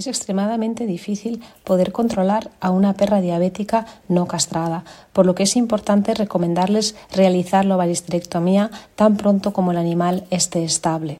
Es extremadamente difícil poder controlar a una perra diabética no castrada, por lo que es importante recomendarles realizar la ovaristrectomía tan pronto como el animal esté estable.